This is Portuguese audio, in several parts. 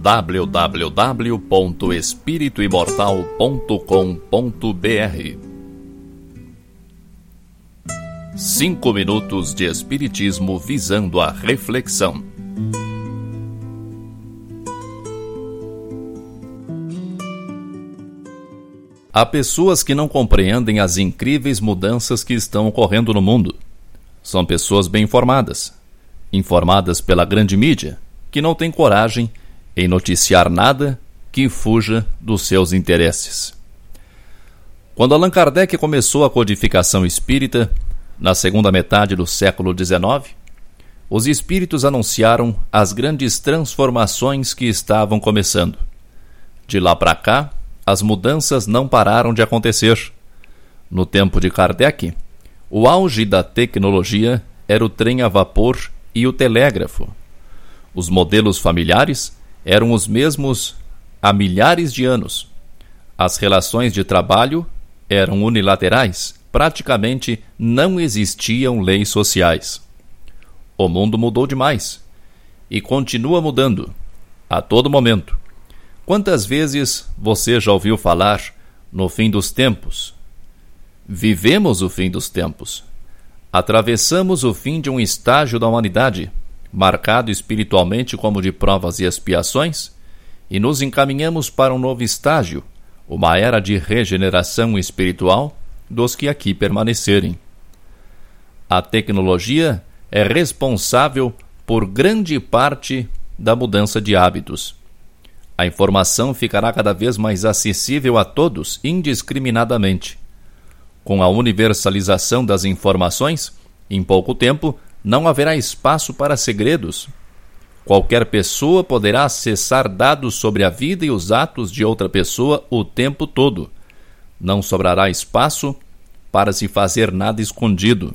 www.espirituimortal.com.br Cinco minutos de Espiritismo visando a reflexão. Há pessoas que não compreendem as incríveis mudanças que estão ocorrendo no mundo. São pessoas bem informadas, informadas pela grande mídia, que não têm coragem em noticiar nada que fuja dos seus interesses. Quando Allan Kardec começou a codificação espírita, na segunda metade do século XIX, os espíritos anunciaram as grandes transformações que estavam começando. De lá para cá, as mudanças não pararam de acontecer. No tempo de Kardec, o auge da tecnologia era o trem a vapor e o telégrafo. Os modelos familiares eram os mesmos há milhares de anos. As relações de trabalho eram unilaterais, praticamente não existiam leis sociais. O mundo mudou demais e continua mudando a todo momento. Quantas vezes você já ouviu falar no fim dos tempos? Vivemos o fim dos tempos. Atravessamos o fim de um estágio da humanidade, marcado espiritualmente como de provas e expiações, e nos encaminhamos para um novo estágio, uma era de regeneração espiritual dos que aqui permanecerem. A tecnologia é responsável por grande parte da mudança de hábitos a informação ficará cada vez mais acessível a todos indiscriminadamente. Com a universalização das informações, em pouco tempo não haverá espaço para segredos. Qualquer pessoa poderá acessar dados sobre a vida e os atos de outra pessoa o tempo todo. Não sobrará espaço para se fazer nada escondido.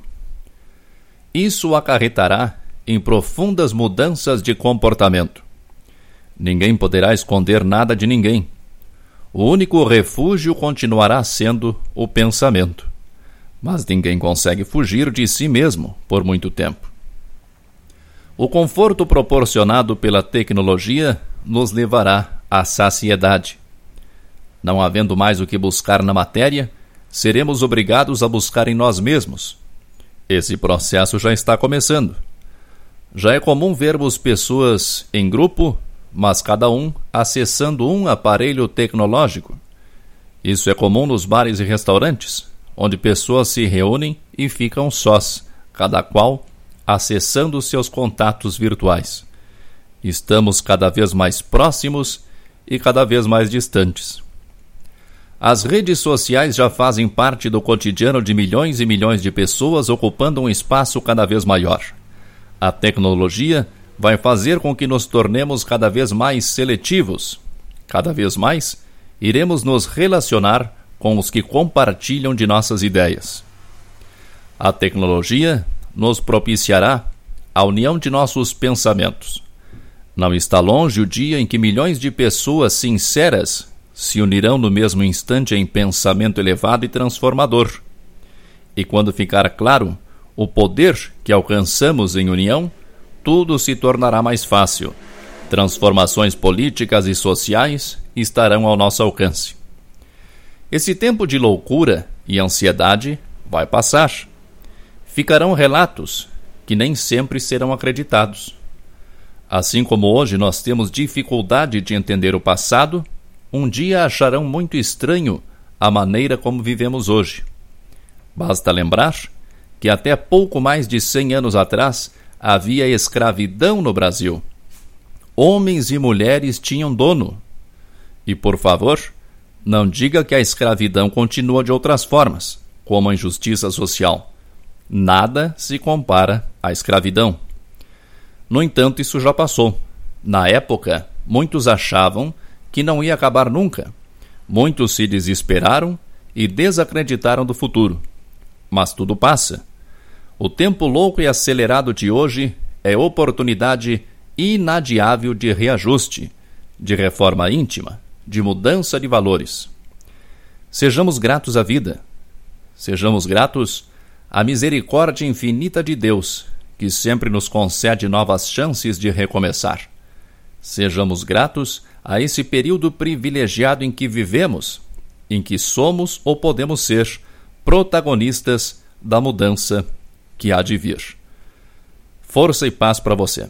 Isso acarretará em profundas mudanças de comportamento. Ninguém poderá esconder nada de ninguém. O único refúgio continuará sendo o pensamento. Mas ninguém consegue fugir de si mesmo por muito tempo. O conforto proporcionado pela tecnologia nos levará à saciedade. Não havendo mais o que buscar na matéria, seremos obrigados a buscar em nós mesmos. Esse processo já está começando. Já é comum vermos pessoas em grupo mas cada um acessando um aparelho tecnológico. Isso é comum nos bares e restaurantes, onde pessoas se reúnem e ficam sós, cada qual acessando seus contatos virtuais. Estamos cada vez mais próximos e cada vez mais distantes. As redes sociais já fazem parte do cotidiano de milhões e milhões de pessoas ocupando um espaço cada vez maior. A tecnologia vai fazer com que nos tornemos cada vez mais seletivos. Cada vez mais iremos nos relacionar com os que compartilham de nossas ideias. A tecnologia nos propiciará a união de nossos pensamentos. Não está longe o dia em que milhões de pessoas sinceras se unirão no mesmo instante em pensamento elevado e transformador. E quando ficar claro o poder que alcançamos em união, tudo se tornará mais fácil. Transformações políticas e sociais estarão ao nosso alcance. Esse tempo de loucura e ansiedade vai passar. Ficarão relatos que nem sempre serão acreditados. Assim como hoje nós temos dificuldade de entender o passado, um dia acharão muito estranho a maneira como vivemos hoje. Basta lembrar que até pouco mais de cem anos atrás havia escravidão no Brasil. Homens e mulheres tinham dono. E, por favor, não diga que a escravidão continua de outras formas, como a injustiça social. Nada se compara à escravidão. No entanto, isso já passou. Na época, muitos achavam que não ia acabar nunca. Muitos se desesperaram e desacreditaram do futuro. Mas tudo passa o tempo louco e acelerado de hoje é oportunidade inadiável de reajuste, de reforma íntima, de mudança de valores. Sejamos gratos à vida. Sejamos gratos à misericórdia infinita de Deus, que sempre nos concede novas chances de recomeçar. Sejamos gratos a esse período privilegiado em que vivemos, em que somos ou podemos ser protagonistas da mudança que há de vir. Força e paz para você.